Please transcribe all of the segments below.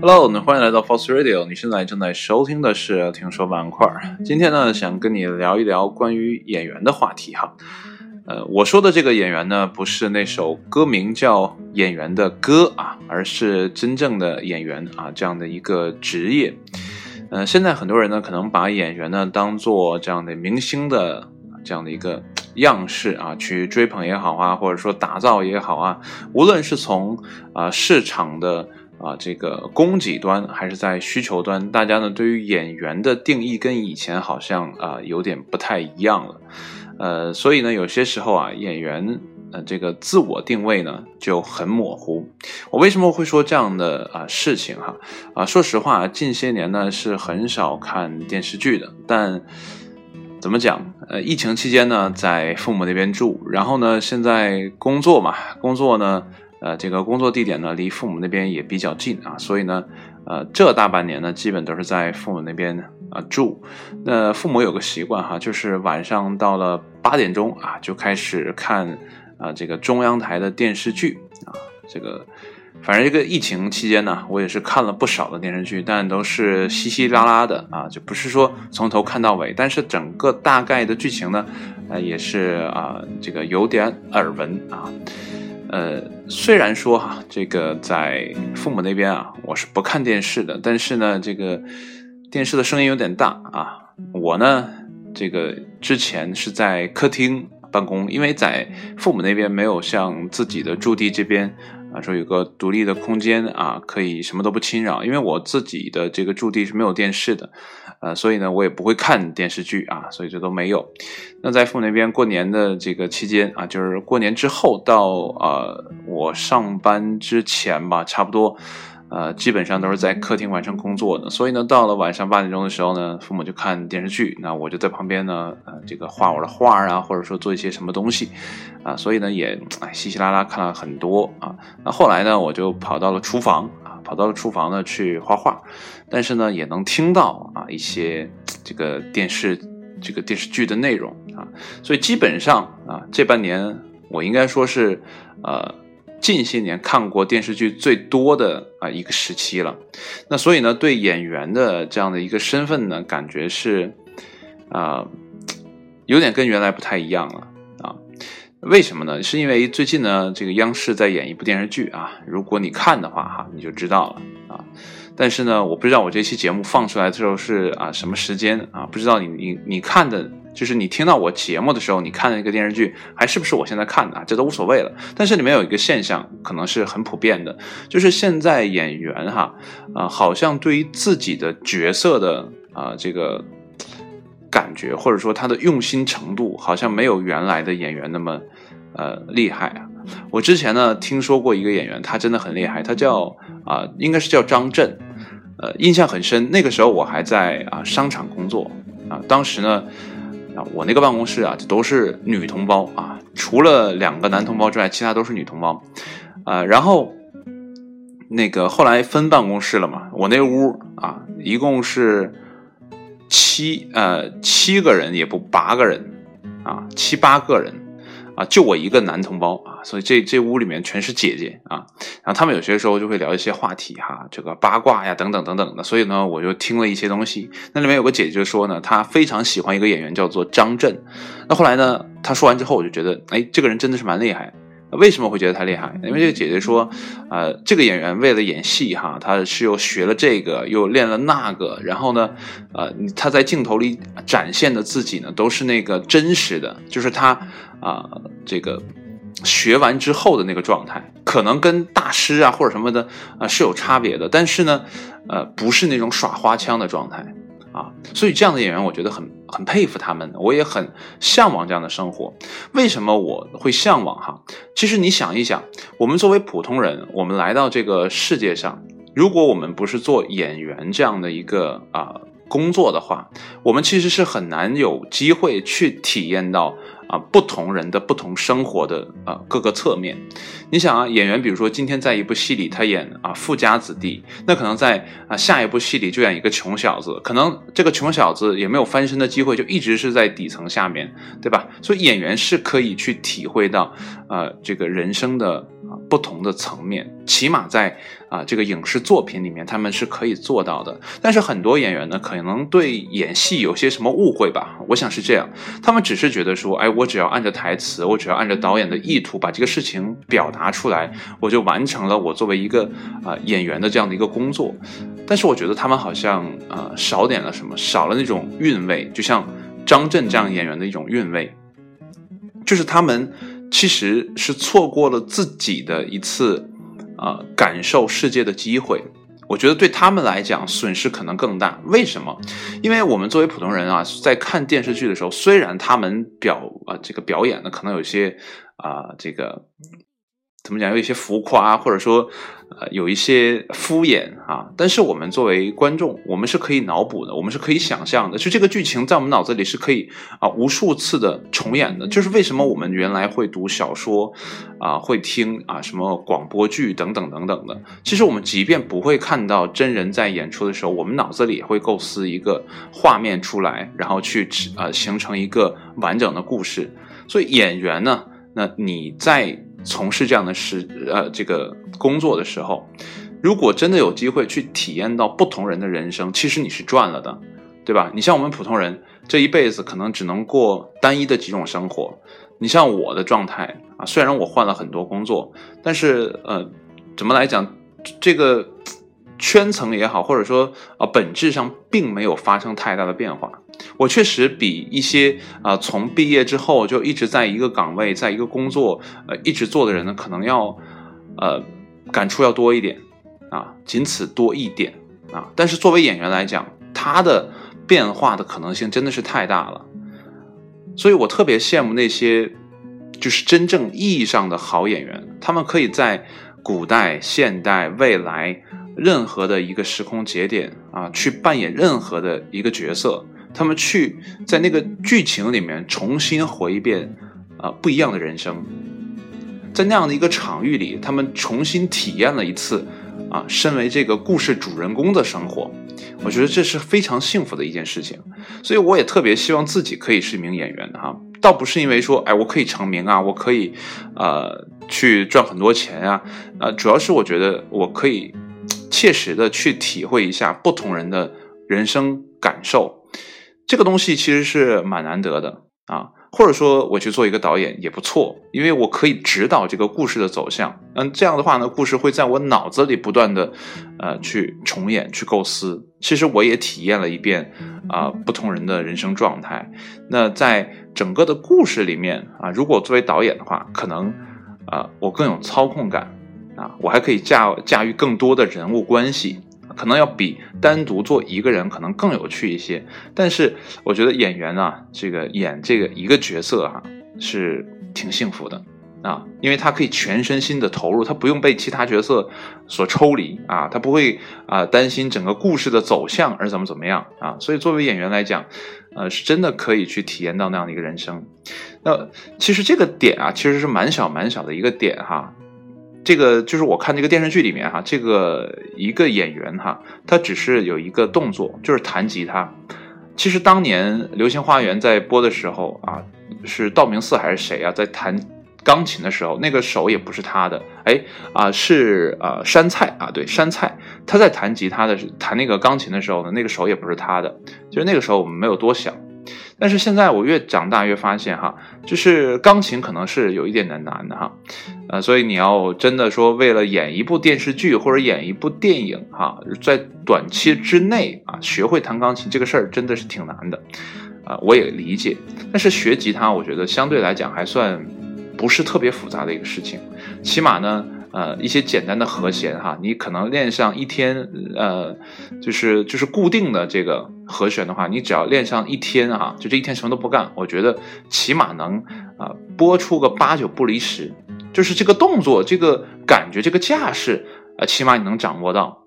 Hello，欢迎来到 Force Radio。你现在正在收听的是听说板块。今天呢，想跟你聊一聊关于演员的话题哈。呃，我说的这个演员呢，不是那首歌名叫《演员》的歌啊，而是真正的演员啊这样的一个职业。呃，现在很多人呢，可能把演员呢当做这样的明星的这样的一个样式啊，去追捧也好啊，或者说打造也好啊，无论是从啊市场的。啊，这个供给端还是在需求端，大家呢对于演员的定义跟以前好像啊有点不太一样了，呃，所以呢有些时候啊演员呃这个自我定位呢就很模糊。我为什么会说这样的啊事情哈？啊，说实话，近些年呢是很少看电视剧的，但怎么讲？呃，疫情期间呢在父母那边住，然后呢现在工作嘛，工作呢。呃，这个工作地点呢，离父母那边也比较近啊，所以呢，呃，这大半年呢，基本都是在父母那边啊住。那父母有个习惯哈，就是晚上到了八点钟啊，就开始看啊这个中央台的电视剧啊。这个反正这个疫情期间呢，我也是看了不少的电视剧，但都是稀稀拉拉的啊，就不是说从头看到尾，但是整个大概的剧情呢，呃，也是啊这个有点耳闻啊。呃，虽然说哈，这个在父母那边啊，我是不看电视的，但是呢，这个电视的声音有点大啊。我呢，这个之前是在客厅办公，因为在父母那边没有像自己的驻地这边。啊，说有个独立的空间啊，可以什么都不侵扰。因为我自己的这个驻地是没有电视的，呃，所以呢，我也不会看电视剧啊，所以这都没有。那在父母那边过年的这个期间啊，就是过年之后到呃我上班之前吧，差不多。呃，基本上都是在客厅完成工作的，所以呢，到了晚上八点钟的时候呢，父母就看电视剧，那我就在旁边呢，呃，这个画我的画啊，或者说做一些什么东西，啊，所以呢，也稀稀拉拉看了很多啊。那后来呢，我就跑到了厨房啊，跑到了厨房呢去画画，但是呢，也能听到啊一些这个电视这个电视剧的内容啊，所以基本上啊，这半年我应该说是呃。近些年看过电视剧最多的啊一个时期了，那所以呢，对演员的这样的一个身份呢，感觉是啊有点跟原来不太一样了啊。为什么呢？是因为最近呢，这个央视在演一部电视剧啊，如果你看的话哈，你就知道了啊。但是呢，我不知道我这期节目放出来的时候是啊什么时间啊，不知道你你你看的。就是你听到我节目的时候，你看的那个电视剧还是不是我现在看的啊？这都无所谓了。但是里面有一个现象，可能是很普遍的，就是现在演员哈啊，好像对于自己的角色的啊这个感觉，或者说他的用心程度，好像没有原来的演员那么呃厉害啊。我之前呢听说过一个演员，他真的很厉害，他叫啊应该是叫张震，呃印象很深。那个时候我还在啊商场工作啊，当时呢。我那个办公室啊，都是女同胞啊，除了两个男同胞之外，其他都是女同胞，呃，然后那个后来分办公室了嘛，我那屋啊，一共是七呃七个人，也不八个人啊，七八个人。啊，就我一个男同胞啊，所以这这屋里面全是姐姐啊，然后他们有些时候就会聊一些话题哈，这个八卦呀等等等等的，所以呢，我就听了一些东西。那里面有个姐姐就说呢，她非常喜欢一个演员叫做张震。那后来呢，她说完之后，我就觉得，哎，这个人真的是蛮厉害。为什么会觉得他厉害？因为这个姐姐说，呃，这个演员为了演戏哈，他是又学了这个，又练了那个，然后呢，呃，他在镜头里展现的自己呢，都是那个真实的，就是他啊，这个学完之后的那个状态，可能跟大师啊或者什么的啊是有差别的，但是呢，呃，不是那种耍花枪的状态。啊，所以这样的演员，我觉得很很佩服他们，我也很向往这样的生活。为什么我会向往？哈，其实你想一想，我们作为普通人，我们来到这个世界上，如果我们不是做演员这样的一个啊工作的话，我们其实是很难有机会去体验到。啊，不同人的不同生活的啊各个侧面，你想啊，演员比如说今天在一部戏里他演啊富家子弟，那可能在啊下一部戏里就演一个穷小子，可能这个穷小子也没有翻身的机会，就一直是在底层下面对吧？所以演员是可以去体会到啊这个人生的啊不同的层面，起码在啊这个影视作品里面他们是可以做到的。但是很多演员呢，可能对演戏有些什么误会吧？我想是这样，他们只是觉得说，哎，我只要按着台词，我只要按照导演的意图把这个事情表达出来，我就完成了我作为一个啊演员的这样的一个工作。但是我觉得他们好像啊少点了什么，少了那种韵味，就像张震这样演员的一种韵味。就是他们其实是错过了自己的一次，啊，感受世界的机会。我觉得对他们来讲损失可能更大。为什么？因为我们作为普通人啊，在看电视剧的时候，虽然他们表啊这个表演呢可能有些啊这个。怎么讲？有一些浮夸，或者说，呃，有一些敷衍啊。但是我们作为观众，我们是可以脑补的，我们是可以想象的。就这个剧情在我们脑子里是可以啊无数次的重演的。就是为什么我们原来会读小说，啊，会听啊什么广播剧等等等等的。其实我们即便不会看到真人在演出的时候，我们脑子里也会构思一个画面出来，然后去呃形成一个完整的故事。所以演员呢，那你在。从事这样的事，呃，这个工作的时候，如果真的有机会去体验到不同人的人生，其实你是赚了的，对吧？你像我们普通人这一辈子可能只能过单一的几种生活。你像我的状态啊，虽然我换了很多工作，但是呃，怎么来讲，这个。圈层也好，或者说啊，本质上并没有发生太大的变化。我确实比一些啊从毕业之后就一直在一个岗位，在一个工作呃一直做的人呢，可能要呃感触要多一点啊，仅此多一点啊。但是作为演员来讲，他的变化的可能性真的是太大了，所以我特别羡慕那些就是真正意义上的好演员，他们可以在古代、现代、未来。任何的一个时空节点啊，去扮演任何的一个角色，他们去在那个剧情里面重新活一遍啊不一样的人生，在那样的一个场域里，他们重新体验了一次啊身为这个故事主人公的生活，我觉得这是非常幸福的一件事情，所以我也特别希望自己可以是一名演员哈，倒不是因为说哎我可以成名啊，我可以呃去赚很多钱啊，啊主要是我觉得我可以。切实的去体会一下不同人的人生感受，这个东西其实是蛮难得的啊。或者说，我去做一个导演也不错，因为我可以指导这个故事的走向。嗯，这样的话呢，故事会在我脑子里不断的呃去重演、去构思。其实我也体验了一遍啊，不同人的人生状态。那在整个的故事里面啊，如果作为导演的话，可能啊，我更有操控感。啊，我还可以驾驾驭更多的人物关系，可能要比单独做一个人可能更有趣一些。但是我觉得演员啊，这个演这个一个角色哈，是挺幸福的啊，因为他可以全身心的投入，他不用被其他角色所抽离啊，他不会啊担心整个故事的走向而怎么怎么样啊。所以作为演员来讲，呃，是真的可以去体验到那样的一个人生。那其实这个点啊，其实是蛮小蛮小的一个点哈。这个就是我看这个电视剧里面哈，这个一个演员哈，他只是有一个动作，就是弹吉他。其实当年《流星花园》在播的时候啊，是道明寺还是谁啊，在弹钢琴的时候，那个手也不是他的，哎啊是啊山菜啊，对山菜，他在弹吉他的弹那个钢琴的时候呢，那个手也不是他的，就是那个时候我们没有多想。但是现在我越长大越发现哈，就是钢琴可能是有一点点难的哈，呃，所以你要真的说为了演一部电视剧或者演一部电影哈，在短期之内啊学会弹钢琴这个事儿真的是挺难的，啊，我也理解。但是学吉他我觉得相对来讲还算不是特别复杂的一个事情，起码呢。呃，一些简单的和弦哈，你可能练上一天，呃，就是就是固定的这个和弦的话，你只要练上一天啊，就这一天什么都不干，我觉得起码能啊拨出个八九不离十，就是这个动作、这个感觉、这个架势啊，起码你能掌握到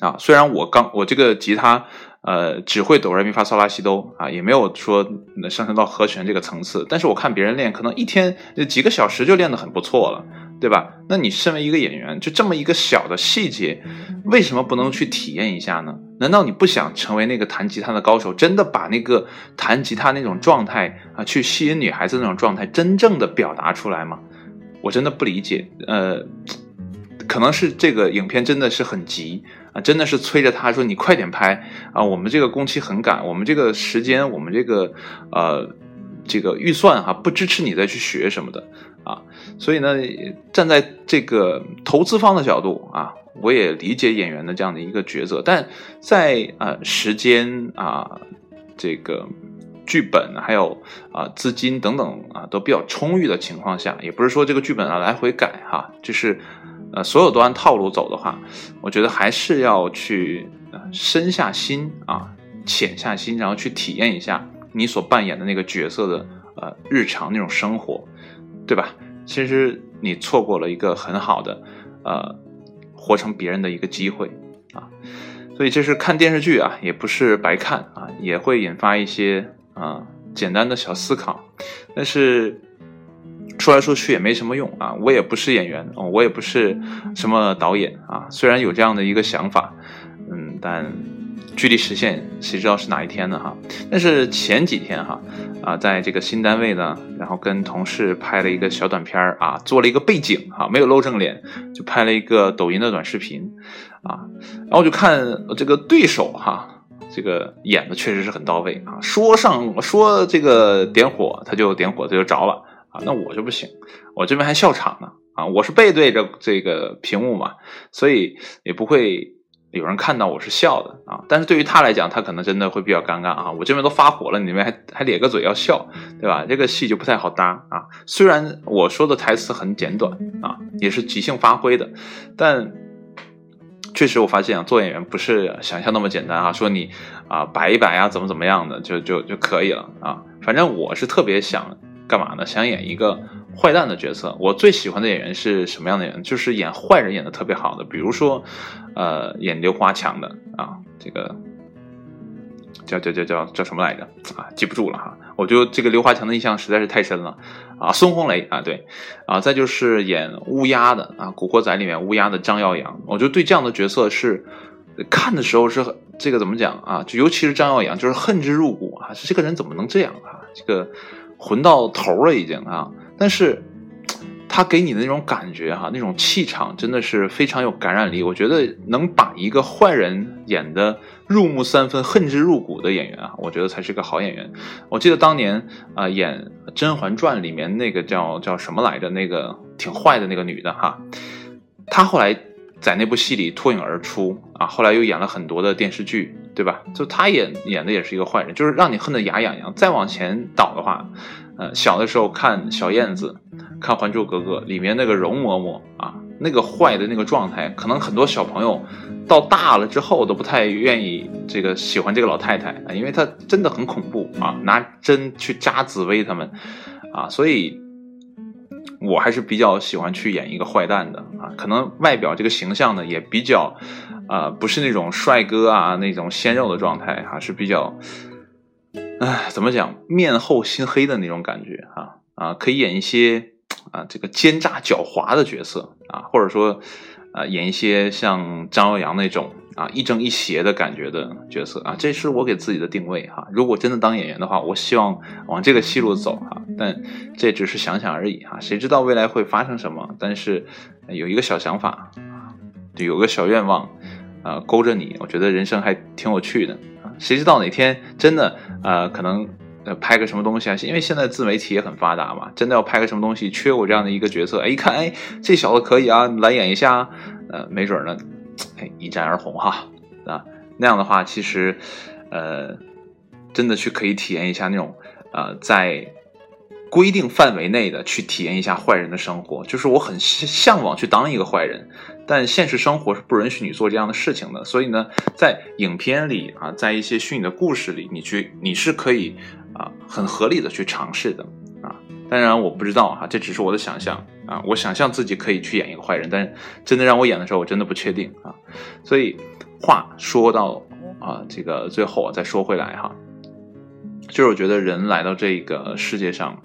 啊。虽然我刚我这个吉他呃只会哆来咪发嗦拉西哆啊，也没有说能上升到和弦这个层次，但是我看别人练，可能一天几个小时就练得很不错了。对吧？那你身为一个演员，就这么一个小的细节，为什么不能去体验一下呢？难道你不想成为那个弹吉他的高手，真的把那个弹吉他那种状态啊，去吸引女孩子那种状态，真正的表达出来吗？我。真的不理解，呃，可能是这个影片真的是很急啊，真的是催着他说你快点拍啊，我们这个工期很赶，我们这个时间，我们这个呃这个预算哈不支持你再去学什么的，所以呢，站在这个投资方的角度啊，我也理解演员的这样的一个抉择，但在呃时间啊这个。剧本还有啊资金等等啊都比较充裕的情况下，也不是说这个剧本啊来回改哈，就是呃所有都按套路走的话，我觉得还是要去深下心啊浅下心，然后去体验一下你所扮演的那个角色的呃日常那种生活，对吧？其实你错过了一个很好的呃活成别人的一个机会啊，所以这是看电视剧啊也不是白看啊，也会引发一些。啊，简单的小思考，但是说来说去也没什么用啊！我也不是演员，我也不是什么导演啊。虽然有这样的一个想法，嗯，但距离实现谁知道是哪一天呢？哈！但是前几天哈啊，在这个新单位呢，然后跟同事拍了一个小短片啊，做了一个背景哈，没有露正脸，就拍了一个抖音的短视频啊，然后我就看这个对手哈。这个演的确实是很到位啊！说上说这个点火，他就点火，他就着了啊！那我就不行，我这边还笑场呢啊！我是背对着这个屏幕嘛，所以也不会有人看到我是笑的啊。但是对于他来讲，他可能真的会比较尴尬啊！我这边都发火了，你那边还还咧个嘴要笑，对吧？这个戏就不太好搭啊。虽然我说的台词很简短啊，也是即兴发挥的，但。确实，我发现啊，做演员不是想象那么简单啊。说你啊摆一摆啊，怎么怎么样的就就就可以了啊。反正我是特别想干嘛呢？想演一个坏蛋的角色。我最喜欢的演员是什么样的演员？就是演坏人演的特别好的，比如说呃演刘华强的啊，这个。叫叫叫叫叫什么来着啊？记不住了哈。我觉得这个刘华强的印象实在是太深了啊。孙红雷啊，对啊，再就是演乌鸦的啊，《古惑仔》里面乌鸦的张耀扬，我就对这样的角色是看的时候是这个怎么讲啊？就尤其是张耀扬，就是恨之入骨啊！这个人怎么能这样啊？这个混到头了已经啊！但是。他给你的那种感觉哈，那种气场真的是非常有感染力。我觉得能把一个坏人演的入木三分、恨之入骨的演员啊，我觉得才是个好演员。我记得当年啊，演《甄嬛传》里面那个叫叫什么来着，那个挺坏的那个女的哈，她后来在那部戏里脱颖而出啊，后来又演了很多的电视剧，对吧？就她演演的也是一个坏人，就是让你恨得牙痒痒。再往前倒的话，呃，小的时候看小燕子。看《还珠格格》里面那个容嬷嬷啊，那个坏的那个状态，可能很多小朋友到大了之后都不太愿意这个喜欢这个老太太啊，因为她真的很恐怖啊，拿针去扎紫薇他们啊，所以我还是比较喜欢去演一个坏蛋的啊，可能外表这个形象呢也比较啊，不是那种帅哥啊那种鲜肉的状态哈，是比较，哎，怎么讲，面厚心黑的那种感觉啊啊，可以演一些。啊，这个奸诈狡猾的角色啊，或者说，啊，演一些像张耀扬那种啊亦正亦邪的感觉的角色啊，这是我给自己的定位哈。如果真的当演员的话，我希望往这个戏路走哈。但这只是想想而已哈，谁知道未来会发生什么？但是有一个小想法啊，有个小愿望啊，勾着你，我觉得人生还挺有趣的啊。谁知道哪天真的呃，可能呃。拍个什么东西啊？因为现在自媒体也很发达嘛，真的要拍个什么东西，缺我这样的一个角色，哎，一看，哎，这小子可以啊，来演一下，呃，没准呢，哎，一战而红哈，啊，那样的话，其实，呃，真的去可以体验一下那种，呃，在规定范围内的去体验一下坏人的生活，就是我很向往去当一个坏人，但现实生活是不允许你做这样的事情的，所以呢，在影片里啊，在一些虚拟的故事里，你去你是可以。啊，很合理的去尝试的啊，当然我不知道哈，这只是我的想象啊，我想象自己可以去演一个坏人，但是真的让我演的时候，我真的不确定啊。所以话说到啊，这个最后再说回来哈，就是我觉得人来到这个世界上，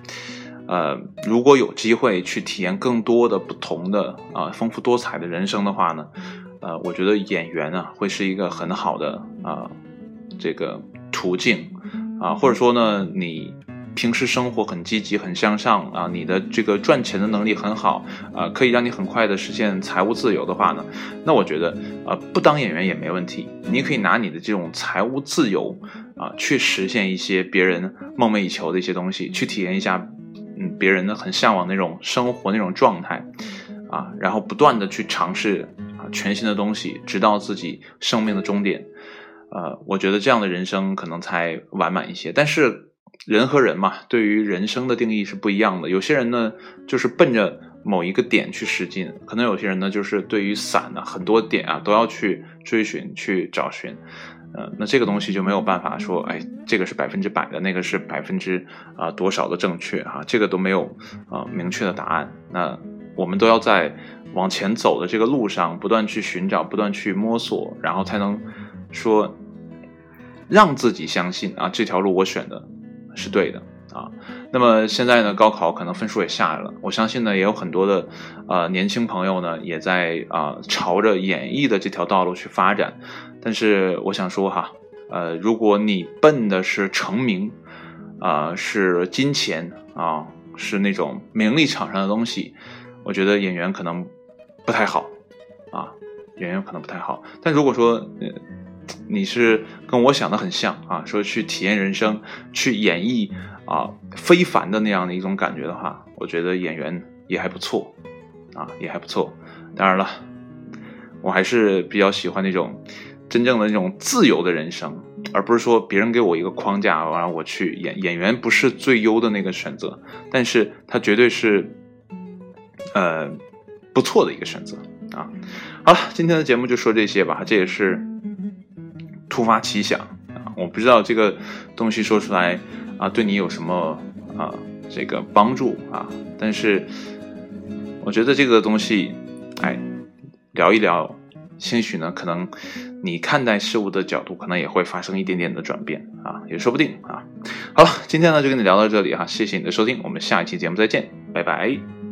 呃，如果有机会去体验更多的不同的啊丰富多彩的人生的话呢，呃，我觉得演员啊会是一个很好的啊这个途径。啊，或者说呢，你平时生活很积极、很向上啊，你的这个赚钱的能力很好啊，可以让你很快的实现财务自由的话呢，那我觉得啊，不当演员也没问题。你可以拿你的这种财务自由啊，去实现一些别人梦寐以求的一些东西，去体验一下嗯别人的很向往那种生活那种状态啊，然后不断的去尝试啊全新的东西，直到自己生命的终点。呃，我觉得这样的人生可能才完满一些。但是人和人嘛，对于人生的定义是不一样的。有些人呢，就是奔着某一个点去使劲；可能有些人呢，就是对于伞呢很多点啊都要去追寻、去找寻。呃，那这个东西就没有办法说，哎，这个是百分之百的，那个是百分之啊多少的正确哈，这个都没有啊明确的答案。那我们都要在往前走的这个路上不断去寻找、不断去摸索，然后才能说。让自己相信啊，这条路我选的是对的啊。那么现在呢，高考可能分数也下来了，我相信呢，也有很多的呃年轻朋友呢，也在啊朝着演艺的这条道路去发展。但是我想说哈，呃，如果你奔的是成名啊，是金钱啊，是那种名利场上的东西，我觉得演员可能不太好啊，演员可能不太好。但如果说呃。你是跟我想的很像啊，说去体验人生，去演绎啊非凡的那样的一种感觉的话，我觉得演员也还不错，啊也还不错。当然了，我还是比较喜欢那种真正的那种自由的人生，而不是说别人给我一个框架，完了我去演演员不是最优的那个选择，但是他绝对是呃不错的一个选择啊。好了，今天的节目就说这些吧，这也是。突发奇想啊，我不知道这个东西说出来啊，对你有什么啊这个帮助啊？但是我觉得这个东西，哎，聊一聊，兴许呢，可能你看待事物的角度可能也会发生一点点的转变啊，也说不定啊。好了，今天呢就跟你聊到这里哈，谢谢你的收听，我们下一期节目再见，拜拜。